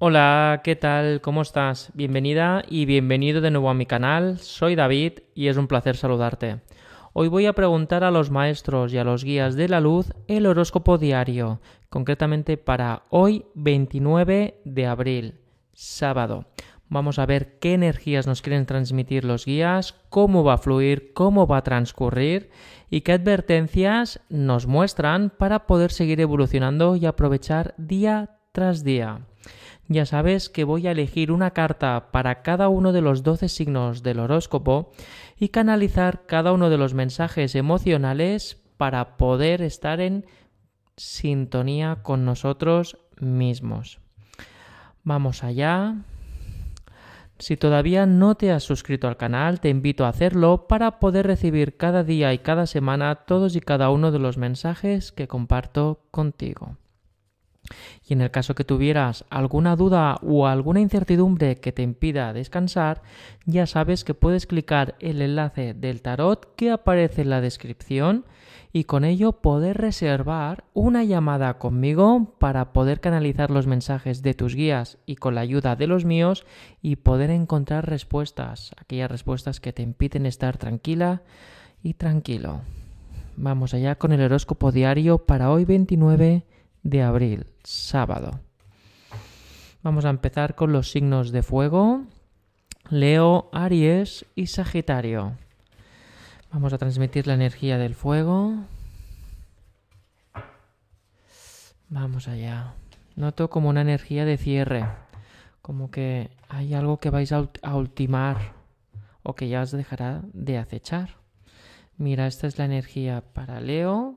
Hola, ¿qué tal? ¿Cómo estás? Bienvenida y bienvenido de nuevo a mi canal. Soy David y es un placer saludarte. Hoy voy a preguntar a los maestros y a los guías de la luz el horóscopo diario, concretamente para hoy 29 de abril, sábado. Vamos a ver qué energías nos quieren transmitir los guías, cómo va a fluir, cómo va a transcurrir y qué advertencias nos muestran para poder seguir evolucionando y aprovechar día tras día. Ya sabes que voy a elegir una carta para cada uno de los 12 signos del horóscopo y canalizar cada uno de los mensajes emocionales para poder estar en sintonía con nosotros mismos. Vamos allá. Si todavía no te has suscrito al canal, te invito a hacerlo para poder recibir cada día y cada semana todos y cada uno de los mensajes que comparto contigo. Y en el caso que tuvieras alguna duda o alguna incertidumbre que te impida descansar, ya sabes que puedes clicar el enlace del tarot que aparece en la descripción y con ello poder reservar una llamada conmigo para poder canalizar los mensajes de tus guías y con la ayuda de los míos y poder encontrar respuestas, aquellas respuestas que te impiden estar tranquila y tranquilo. Vamos allá con el horóscopo diario para hoy 29 de abril, sábado. Vamos a empezar con los signos de fuego, Leo, Aries y Sagitario. Vamos a transmitir la energía del fuego. Vamos allá. Noto como una energía de cierre, como que hay algo que vais a, ultimar o que ya os dejará de acechar. Mira, esta es la energía para Leo,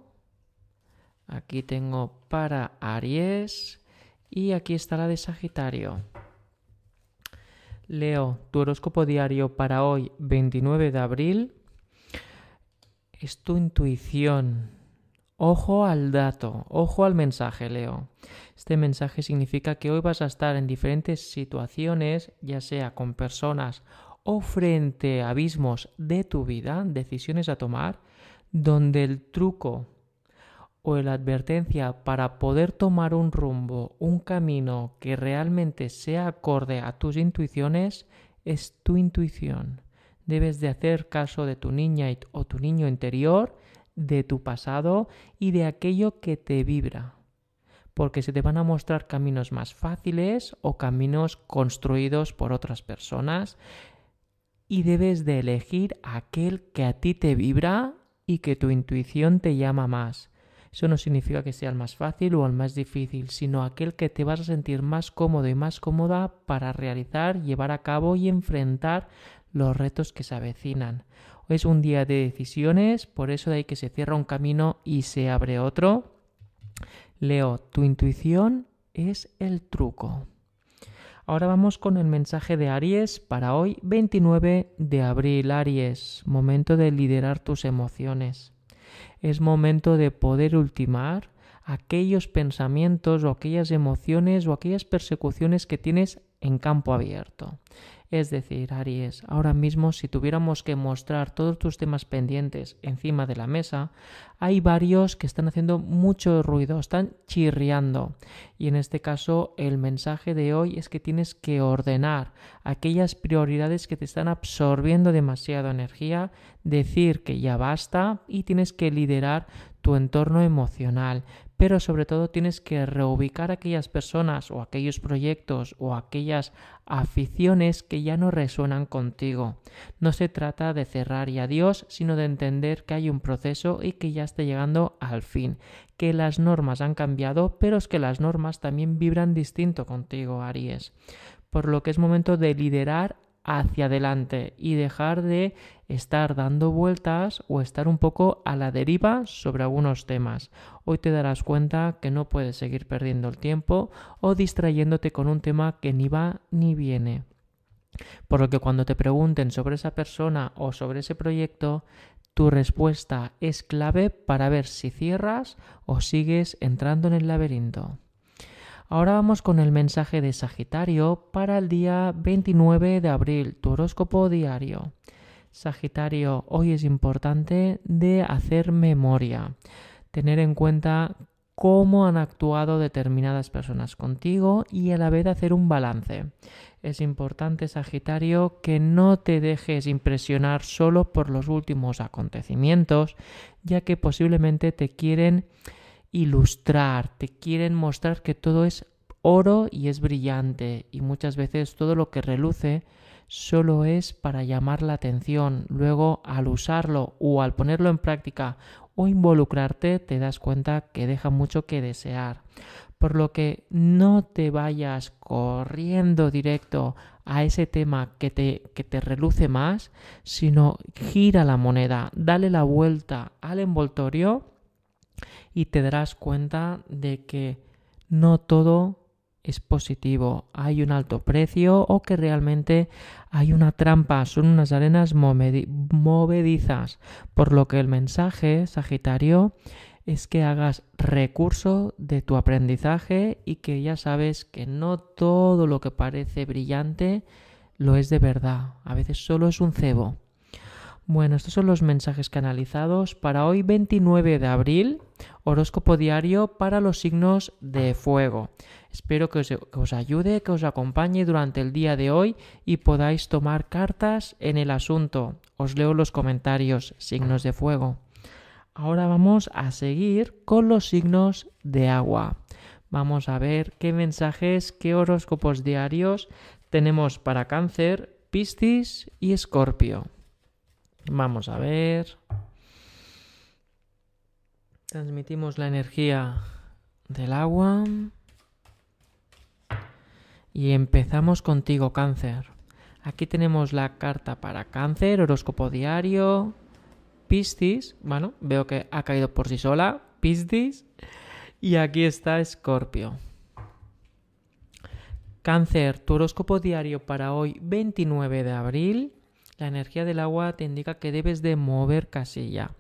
Aquí tengo para Aries y aquí está la de Sagitario. Leo, tu horóscopo diario para hoy, 29 de abril, es tu intuición. Ojo al dato, ojo al mensaje, Leo. Este mensaje significa que hoy vas a estar en diferentes situaciones, ya sea con personas o frente a abismos de tu vida, decisiones a tomar, donde el truco o la advertencia para poder tomar un rumbo, un camino que realmente sea acorde a tus intuiciones, es tu intuición. Debes de hacer caso de tu niña o tu niño interior, de tu pasado y de aquello que te vibra. Porque se te van a mostrar caminos más fáciles o caminos construidos por otras personas y debes de elegir aquel que a ti te vibra y que tu intuición te llama más. Eso no significa que sea el más fácil o el más difícil, sino aquel que te vas a sentir más cómodo y más cómoda para realizar, llevar a cabo y enfrentar los retos que se avecinan. Es un día de decisiones, por eso de ahí que se cierra un camino y se abre otro. Leo, tu intuición es el truco. Ahora vamos con el mensaje de Aries para hoy 29 de abril. Aries, momento de liderar tus emociones es momento de poder ultimar aquellos pensamientos o aquellas emociones o aquellas persecuciones que tienes en campo abierto. Es decir, Aries, ahora mismo si tuviéramos que mostrar todos tus temas pendientes encima de la mesa, hay varios que están haciendo mucho ruido, están chirriando. Y en este caso el mensaje de hoy es que tienes que ordenar aquellas prioridades que te están absorbiendo demasiada energía, decir que ya basta y tienes que liderar tu entorno emocional, pero sobre todo tienes que reubicar aquellas personas o aquellos proyectos o aquellas aficiones que ya no resuenan contigo. No se trata de cerrar y adiós, sino de entender que hay un proceso y que ya está llegando al fin, que las normas han cambiado, pero es que las normas también vibran distinto contigo, Aries. Por lo que es momento de liderar hacia adelante y dejar de estar dando vueltas o estar un poco a la deriva sobre algunos temas. Hoy te darás cuenta que no puedes seguir perdiendo el tiempo o distrayéndote con un tema que ni va ni viene. Por lo que cuando te pregunten sobre esa persona o sobre ese proyecto, tu respuesta es clave para ver si cierras o sigues entrando en el laberinto. Ahora vamos con el mensaje de Sagitario para el día 29 de abril, tu horóscopo diario. Sagitario, hoy es importante de hacer memoria, tener en cuenta cómo han actuado determinadas personas contigo y a la vez hacer un balance. Es importante, Sagitario, que no te dejes impresionar solo por los últimos acontecimientos, ya que posiblemente te quieren ilustrar, te quieren mostrar que todo es oro y es brillante y muchas veces todo lo que reluce solo es para llamar la atención. Luego, al usarlo o al ponerlo en práctica o involucrarte, te das cuenta que deja mucho que desear. Por lo que no te vayas corriendo directo a ese tema que te, que te reluce más, sino gira la moneda, dale la vuelta al envoltorio y te darás cuenta de que no todo es positivo, hay un alto precio o que realmente hay una trampa, son unas arenas movedizas, por lo que el mensaje, Sagitario, es que hagas recurso de tu aprendizaje y que ya sabes que no todo lo que parece brillante lo es de verdad, a veces solo es un cebo. Bueno, estos son los mensajes canalizados para hoy 29 de abril, horóscopo diario para los signos de fuego. Espero que os, ayude, que os acompañe durante el día de hoy y podáis tomar cartas en el asunto. Os leo los comentarios, signos de fuego. Ahora vamos a seguir con los signos de agua. Vamos a ver qué mensajes, qué horóscopos diarios tenemos para cáncer, Piscis y Escorpio. Vamos a ver. Transmitimos la energía del agua. Y empezamos contigo, cáncer. Aquí tenemos la carta para cáncer, horóscopo diario, Piscis. Bueno, veo que ha caído por sí sola, Piscis. Y aquí está Escorpio. Cáncer, tu horóscopo diario para hoy, 29 de abril. La energía del agua te indica que debes de mover casilla.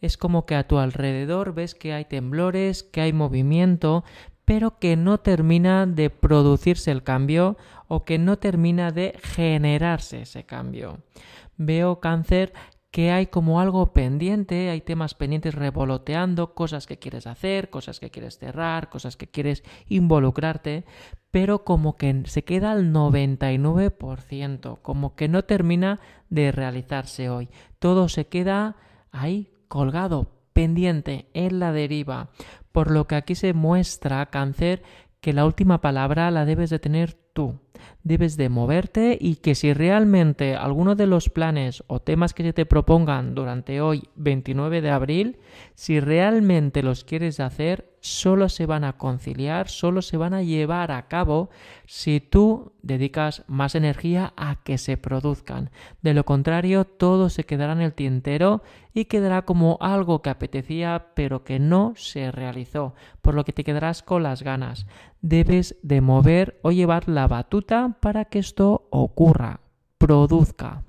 Es como que a tu alrededor ves que hay temblores, que hay movimiento, pero que no termina de producirse el cambio o que no termina de generarse ese cambio. Veo cáncer que hay como algo pendiente, hay temas pendientes revoloteando, cosas que quieres hacer, cosas que quieres cerrar, cosas que quieres involucrarte, pero como que se queda al 99%, como que no termina de realizarse hoy. Todo se queda ahí colgado, pendiente, en la deriva. Por lo que aquí se muestra, cáncer, que la última palabra la debes de tener tú debes de moverte y que si realmente alguno de los planes o temas que se te propongan durante hoy 29 de abril, si realmente los quieres hacer, solo se van a conciliar, solo se van a llevar a cabo si tú dedicas más energía a que se produzcan. De lo contrario, todo se quedará en el tintero y quedará como algo que apetecía pero que no se realizó, por lo que te quedarás con las ganas. Debes de mover o llevar la batuta para que esto ocurra, produzca.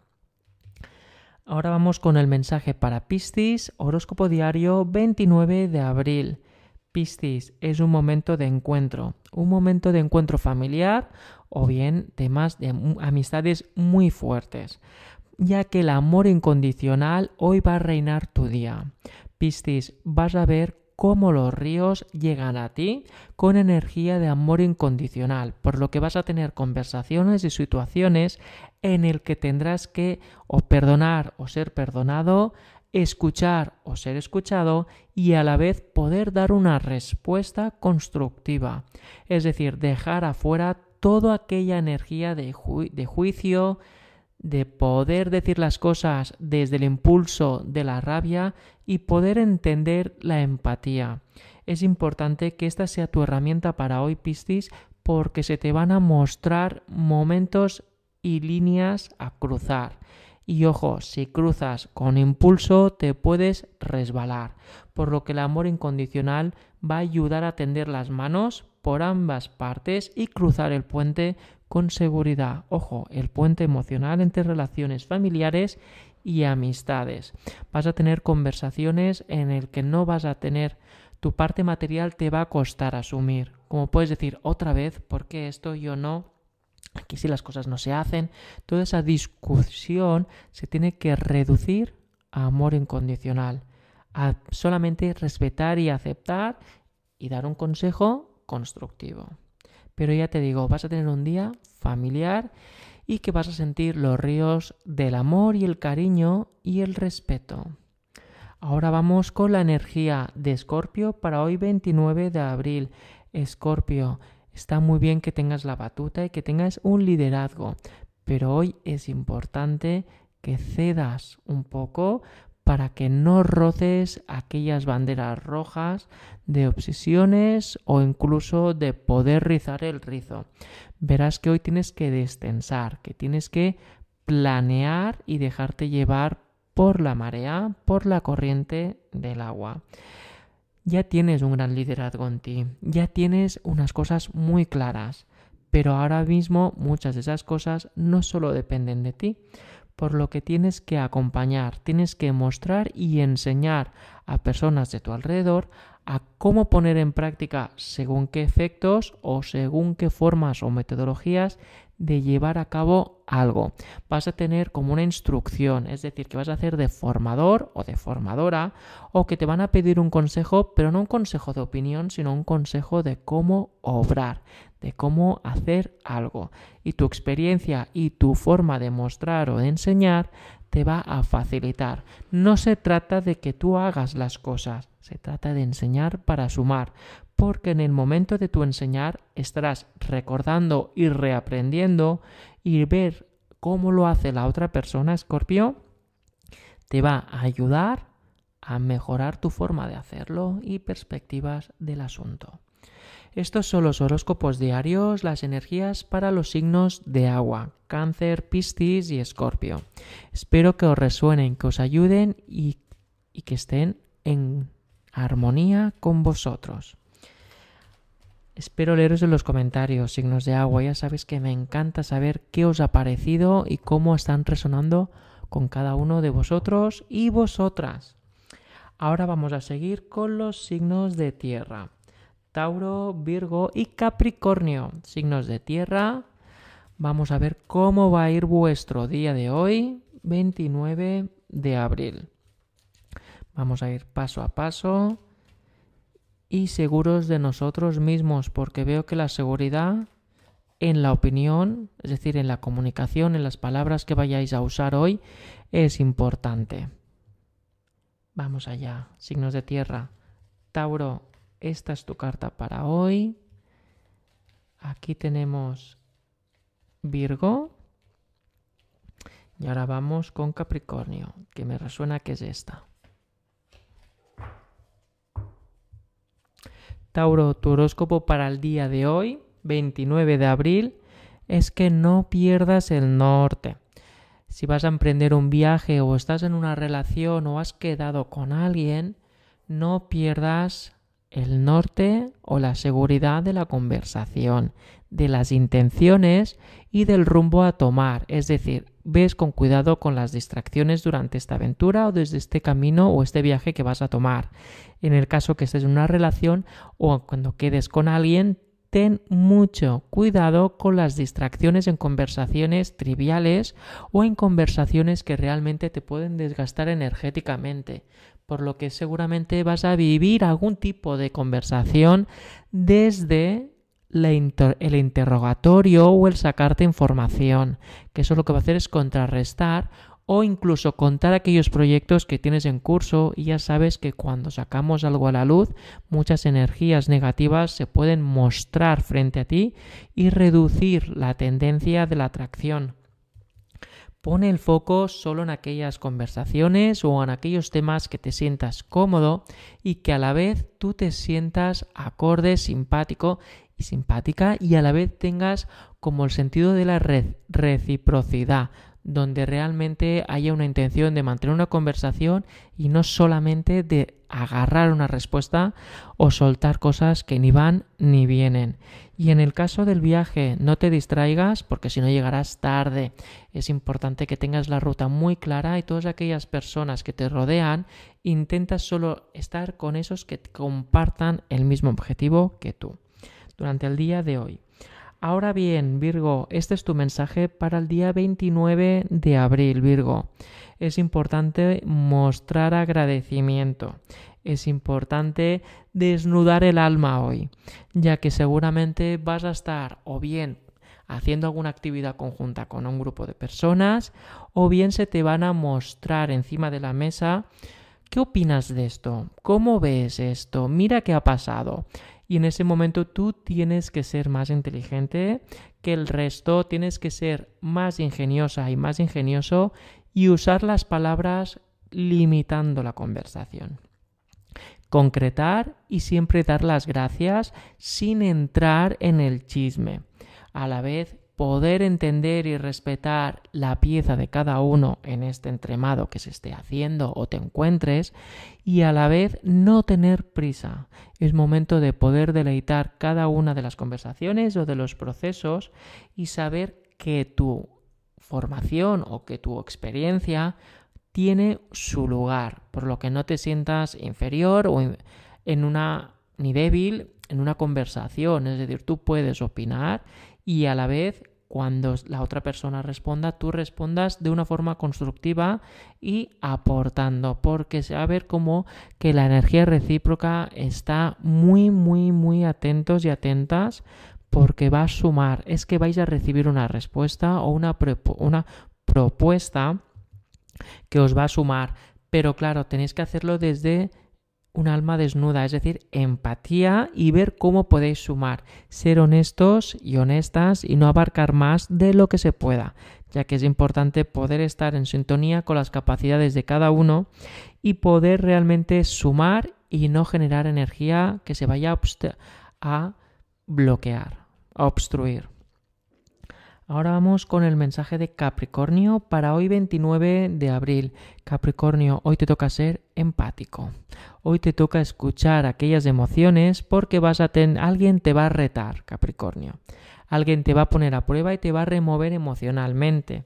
Ahora vamos con el mensaje para Piscis, horóscopo diario 29 de abril. Piscis es un momento de encuentro, un momento de encuentro familiar o bien temas de amistades muy fuertes, ya que el amor incondicional hoy va a reinar tu día. Piscis, vas a ver cómo los ríos llegan a ti con energía de amor incondicional, por lo que vas a tener conversaciones y situaciones en el que tendrás que o perdonar o ser perdonado, escuchar o ser escuchado y a la vez poder dar una respuesta constructiva. Es decir, dejar afuera toda aquella energía de, de, juicio, de poder decir las cosas desde el impulso de la rabia y poder entender la empatía. Es importante que esta sea tu herramienta para hoy, Piscis, porque se te van a mostrar momentos y líneas a cruzar. Y ojo, si cruzas con impulso te puedes resbalar, por lo que el amor incondicional va a ayudar a tender las manos por ambas partes y cruzar el puente con seguridad. Ojo, el puente emocional entre relaciones familiares y amistades. Vas a tener conversaciones en el que no vas a tener tu parte material te va a costar asumir. Como puedes decir otra vez, ¿por qué esto yo no? aquí si las cosas no se hacen, toda esa discusión se tiene que reducir a amor incondicional, a solamente respetar y aceptar y dar un consejo constructivo. Pero ya te digo, vas a tener un día familiar y que vas a sentir los ríos del amor y el cariño y el respeto. Ahora vamos con la energía de Escorpio para hoy 29 de abril. Escorpio, está muy bien que tengas la batuta y que tengas un liderazgo, pero hoy es importante que cedas un poco para que no roces aquellas banderas rojas de obsesiones o incluso de poder rizar el rizo. Verás que hoy tienes que destensar, que tienes que planear y dejarte llevar por la marea, por la corriente del agua. Ya tienes un gran liderazgo en ti, ya tienes unas cosas muy claras, pero ahora mismo muchas de esas cosas no solo dependen de ti, por lo que tienes que acompañar, tienes que mostrar y enseñar a personas de tu alrededor a cómo poner en práctica según qué efectos o según qué formas o metodologías de llevar a cabo algo. Vas a tener como una instrucción, es decir, que vas a hacer de formador o de formadora o que te van a pedir un consejo, pero no un consejo de opinión, sino un consejo de cómo obrar, de cómo hacer algo. Y tu experiencia y tu forma de mostrar o de enseñar te va a facilitar. No se trata de que tú hagas las cosas, se trata de enseñar para sumar, porque en el momento de tu enseñar estarás recordando y reaprendiendo y ver cómo lo hace la otra persona, Escorpio, te va a ayudar a mejorar tu forma de hacerlo y perspectivas del asunto. Estos son los horóscopos diarios, las energías para los signos de agua, cáncer, piscis y escorpio. Espero que os resuenen, que os ayuden y, y que estén en armonía con vosotros. Espero leeros en los comentarios, signos de agua. Ya sabéis que me encanta saber qué os ha parecido y cómo están resonando con cada uno de vosotros y vosotras. Ahora vamos a seguir con los signos de tierra. Tauro, Virgo y Capricornio, signos de tierra. Vamos a ver cómo va a ir vuestro día de hoy, 29 de abril. Vamos a ir paso a paso y seguros de nosotros mismos, porque veo que la seguridad en la opinión, es decir, en la comunicación, en las palabras que vayáis a usar hoy, es importante. Vamos allá, signos de tierra. Tauro, esta es tu carta para hoy. Aquí tenemos Virgo. Y ahora vamos con Capricornio, que me resuena que es esta. Tauro, tu horóscopo para el día de hoy, 29 de abril, es que no pierdas el norte. Si vas a emprender un viaje o estás en una relación o has quedado con alguien, no pierdas el norte o la seguridad de la conversación, de las intenciones y del rumbo a tomar. Es decir, ves con cuidado con las distracciones durante esta aventura o desde este camino o este viaje que vas a tomar. En el caso que estés en una relación o cuando quedes con alguien, ten mucho cuidado con las distracciones en conversaciones triviales o en conversaciones que realmente te pueden desgastar energéticamente, por lo que seguramente vas a vivir algún tipo de conversación desde el interrogatorio o el sacarte información, que eso lo que va a hacer es contrarrestar o incluso contar aquellos proyectos que tienes en curso y ya sabes que cuando sacamos algo a la luz muchas energías negativas se pueden mostrar frente a ti y reducir la tendencia de la atracción. Pone el foco solo en aquellas conversaciones o en aquellos temas que te sientas cómodo y que a la vez tú te sientas acorde, simpático y simpática y a la vez tengas como el sentido de la reciprocidad, donde realmente haya una intención de mantener una conversación y no solamente de agarrar una respuesta o soltar cosas que ni van ni vienen. Y en el caso del viaje, no te distraigas porque si no llegarás tarde. Es importante que tengas la ruta muy clara y todas aquellas personas que te rodean, intenta solo estar con esos que compartan el mismo objetivo que tú durante el día de hoy. Ahora bien, Virgo, este es tu mensaje para el día 29 de abril, Virgo. Es importante mostrar agradecimiento. Es importante desnudar el alma hoy, ya que seguramente vas a estar o bien haciendo alguna actividad conjunta con un grupo de personas o bien se te van a mostrar encima de la mesa ¿Qué opinas de esto? ¿Cómo ves esto? Mira qué ha pasado. Y en ese momento tú tienes que ser más inteligente que el resto, tienes que ser más ingeniosa y más ingenioso y usar las palabras limitando la conversación. Concretar y siempre dar las gracias sin entrar en el chisme. A la vez poder entender y respetar la pieza de cada uno en este entremado que se esté haciendo o te encuentres y a la vez no tener prisa. Es momento de poder deleitar cada una de las conversaciones o de los procesos y saber que tu formación o que tu experiencia tiene su lugar, por lo que no te sientas inferior o en una ni débil en una conversación, es decir, tú puedes opinar y a la vez cuando la otra persona responda, tú respondas de una forma constructiva y aportando, porque se va a ver como que la energía recíproca está muy, muy, muy atentos y atentas porque va a sumar, es que vais a recibir una respuesta o una, una propuesta que os va a sumar, pero claro, tenéis que hacerlo desde un alma desnuda, es decir, empatía y ver cómo podéis sumar, ser honestos y honestas y no abarcar más de lo que se pueda, ya que es importante poder estar en sintonía con las capacidades de cada uno y poder realmente sumar y no generar energía que se vaya a bloquear, a obstruir. Ahora vamos con el mensaje de Capricornio para hoy 29 de abril. Capricornio, hoy te toca ser empático. Hoy te toca escuchar aquellas emociones porque vas a tener alguien te va a retar, Capricornio. Alguien te va a poner a prueba y te va a remover emocionalmente.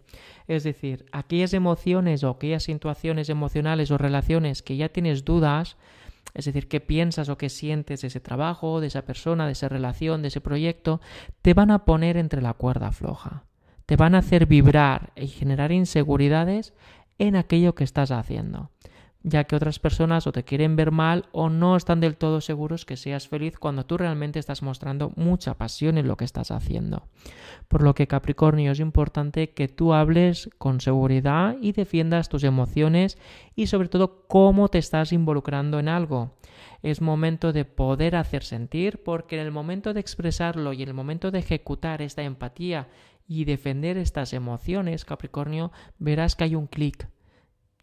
Es decir, aquellas emociones o aquellas situaciones emocionales o relaciones que ya tienes dudas, es decir, qué piensas o qué sientes de ese trabajo, de esa persona, de esa relación, de ese proyecto, te van a poner entre la cuerda floja. Te van a hacer vibrar y generar inseguridades en aquello que estás haciendo ya que otras personas o te quieren ver mal o no están del todo seguros que seas feliz cuando tú realmente estás mostrando mucha pasión en lo que estás haciendo. Por lo que Capricornio es importante que tú hables con seguridad y defiendas tus emociones y sobre todo cómo te estás involucrando en algo. Es momento de poder hacer sentir porque en el momento de expresarlo y en el momento de ejecutar esta empatía y defender estas emociones, Capricornio, verás que hay un clic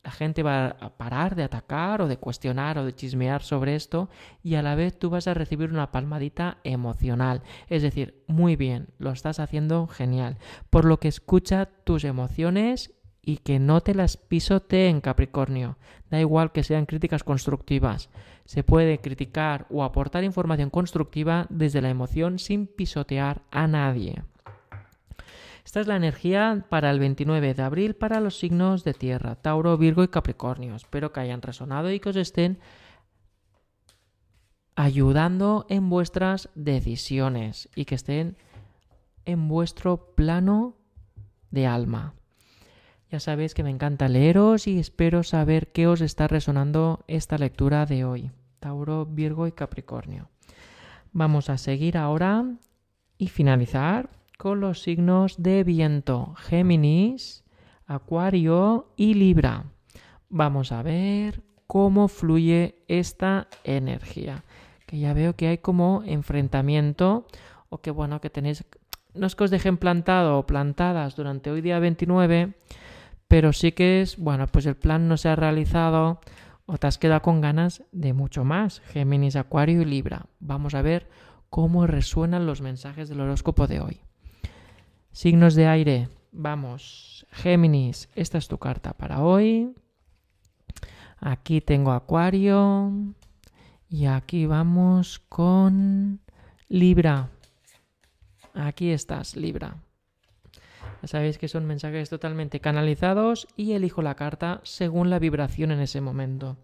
la gente va a parar de atacar o de cuestionar o de chismear sobre esto y a la vez tú vas a recibir una palmadita emocional. Es decir, muy bien, lo estás haciendo genial. Por lo que escucha tus emociones y que no te las pisoteen, Capricornio. Da igual que sean críticas constructivas. Se puede criticar o aportar información constructiva desde la emoción sin pisotear a nadie. Esta es la energía para el 29 de abril para los signos de tierra, Tauro, Virgo y Capricornio. Espero que hayan resonado y que os estén ayudando en vuestras decisiones y que estén en vuestro plano de alma. Ya sabéis que me encanta leeros y espero saber qué os está resonando esta lectura de hoy. Tauro, Virgo y Capricornio. Vamos a seguir ahora y finalizar con los signos de viento, Géminis, Acuario y Libra. Vamos a ver cómo fluye esta energía. Que ya veo que hay como enfrentamiento o que bueno, que tenéis, no es que os dejen plantado o plantadas durante hoy día 29, pero sí que es, bueno, pues el plan no se ha realizado o te has quedado con ganas de mucho más. Géminis, Acuario y Libra. Vamos a ver cómo resuenan los mensajes del horóscopo de hoy. Signos de aire. Vamos. Géminis, esta es tu carta para hoy. Aquí tengo Acuario. Y aquí vamos con Libra. Aquí estás, Libra. Ya sabéis que son mensajes totalmente canalizados y elijo la carta según la vibración en ese momento.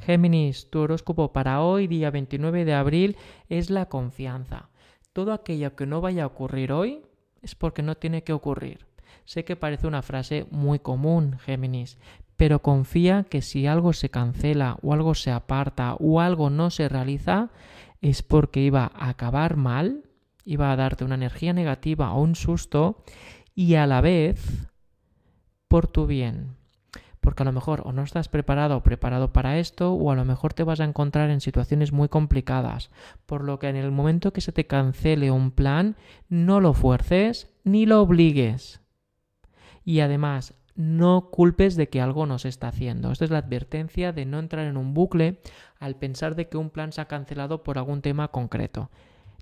Géminis, tu horóscopo para hoy, día 29 de abril, es la confianza. Todo aquello que no vaya a ocurrir hoy, es porque no tiene que ocurrir. Sé que parece una frase muy común, Géminis, pero confía que si algo se cancela o algo se aparta o algo no se realiza, es porque iba a acabar mal, iba a darte una energía negativa o un susto y a la vez por tu bien. Porque a lo mejor o no estás preparado o preparado para esto o a lo mejor te vas a encontrar en situaciones muy complicadas. Por lo que en el momento que se te cancele un plan, no lo fuerces ni lo obligues. Y además, no culpes de que algo no se está haciendo. Esta es la advertencia de no entrar en un bucle al pensar de que un plan se ha cancelado por algún tema concreto.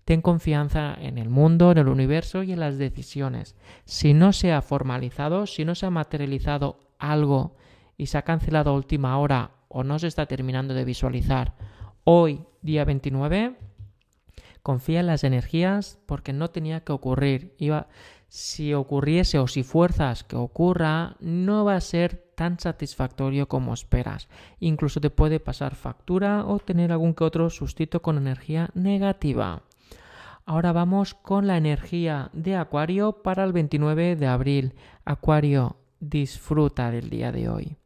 Ten confianza en el mundo, en el universo y en las decisiones. Si no se ha formalizado, si no se ha materializado algo y se ha cancelado a última hora o no se está terminando de visualizar hoy, día 29, confía en las energías porque no tenía que ocurrir. Iba, si ocurriese o si fuerzas que ocurra, no va a ser tan satisfactorio como esperas. Incluso te puede pasar factura o tener algún que otro sustito con energía negativa. Ahora vamos con la energía de Acuario para el 29 de abril. Acuario, disfruta del día de hoy.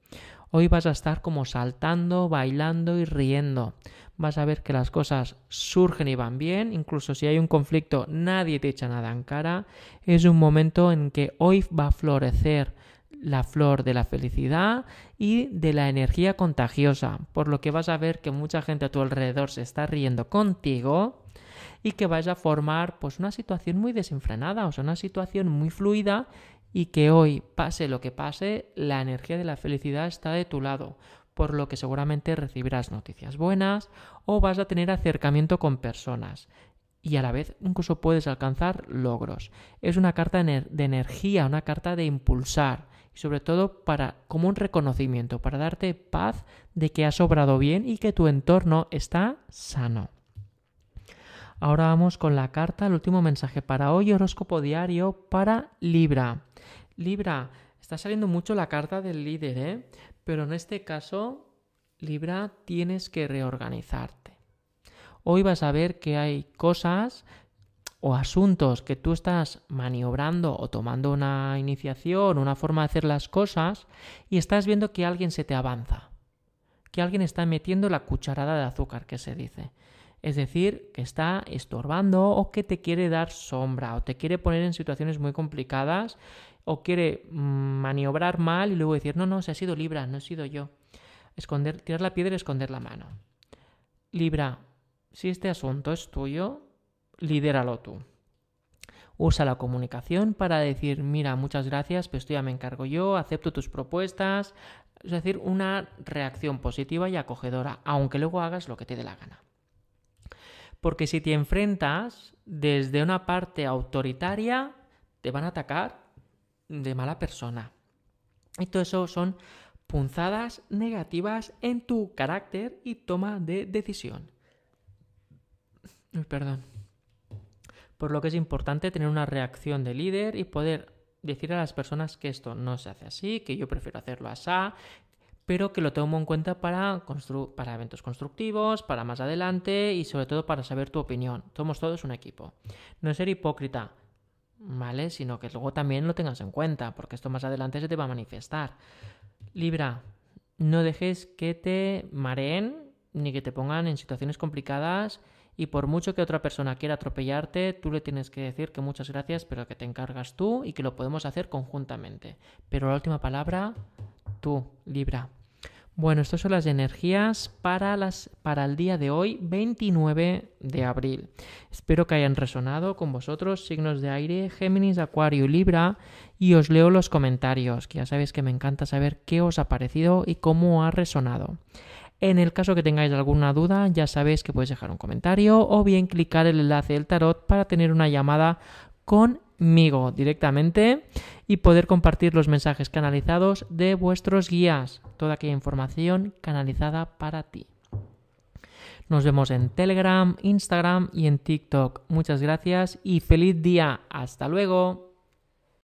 Hoy vas a estar como saltando, bailando y riendo. Vas a ver que las cosas surgen y van bien, incluso si hay un conflicto nadie te echa nada en cara. Es un momento en que hoy va a florecer la flor de la felicidad y de la energía contagiosa, por lo que vas a ver que mucha gente a tu alrededor se está riendo contigo y que vaya a formar pues una situación muy desenfrenada, o sea, una situación muy fluida y que hoy, pase lo que pase, la energía de la felicidad está de tu lado, por lo que seguramente recibirás noticias buenas o vas a tener acercamiento con personas y a la vez incluso puedes alcanzar logros. Es una carta de energía, una carta de impulsar y sobre todo para como un reconocimiento, para darte paz de que has obrado bien y que tu entorno está sano. Ahora vamos con la carta, el último mensaje para hoy, horóscopo diario para Libra. Libra, está saliendo mucho la carta del líder, ¿eh? Pero en este caso, Libra, tienes que reorganizarte. Hoy vas a ver que hay cosas o asuntos que tú estás maniobrando o tomando una iniciación, una forma de hacer las cosas y estás viendo que alguien se te avanza, que alguien está metiendo la cucharada de azúcar que se dice es decir, que está estorbando o que te quiere dar sombra o te quiere poner en situaciones muy complicadas o quiere mm, maniobrar mal y luego decir, no, no, se ha sido Libra, no he sido yo. Esconder, tirar la piedra y esconder la mano. Libra, si este asunto es tuyo, lidéralo tú. Usa la comunicación para decir, mira, muchas gracias, pero esto ya me encargo yo, acepto tus propuestas. Es decir, una reacción positiva y acogedora, aunque luego hagas lo que te dé la gana. Porque si te enfrentas desde una parte autoritaria, te van a atacar de mala persona. Y todo eso son punzadas negativas en tu carácter y toma de decisión. Perdón. Por lo que es importante tener una reacción de líder y poder decir a las personas que esto no se hace así, que yo prefiero hacerlo así, pero que lo tomo en cuenta para, para eventos constructivos, para más adelante y sobre todo para saber tu opinión. Somos todos un equipo. No ser hipócrita, ¿vale? Sino que luego también lo tengas en cuenta, porque esto más adelante se te va a manifestar. Libra, no dejes que te mareen ni que te pongan en situaciones complicadas y por mucho que otra persona quiera atropellarte, tú le tienes que decir que muchas gracias, pero que te encargas tú y que lo podemos hacer conjuntamente. Pero la última palabra, tú, Libra. Bueno, estas son las energías para, las, para el día de hoy, 29 de abril. Espero que hayan resonado con vosotros, signos de aire, Géminis, Acuario Libra, y os leo los comentarios, que ya sabéis que me encanta saber qué os ha parecido y cómo ha resonado. En el caso que tengáis alguna duda, ya sabéis que podéis dejar un comentario o bien clicar el enlace del tarot para tener una llamada conmigo directamente y poder compartir los mensajes canalizados de vuestros guías, toda aquella información canalizada para ti. Nos vemos en Telegram, Instagram y en TikTok. Muchas gracias y feliz día. Hasta luego.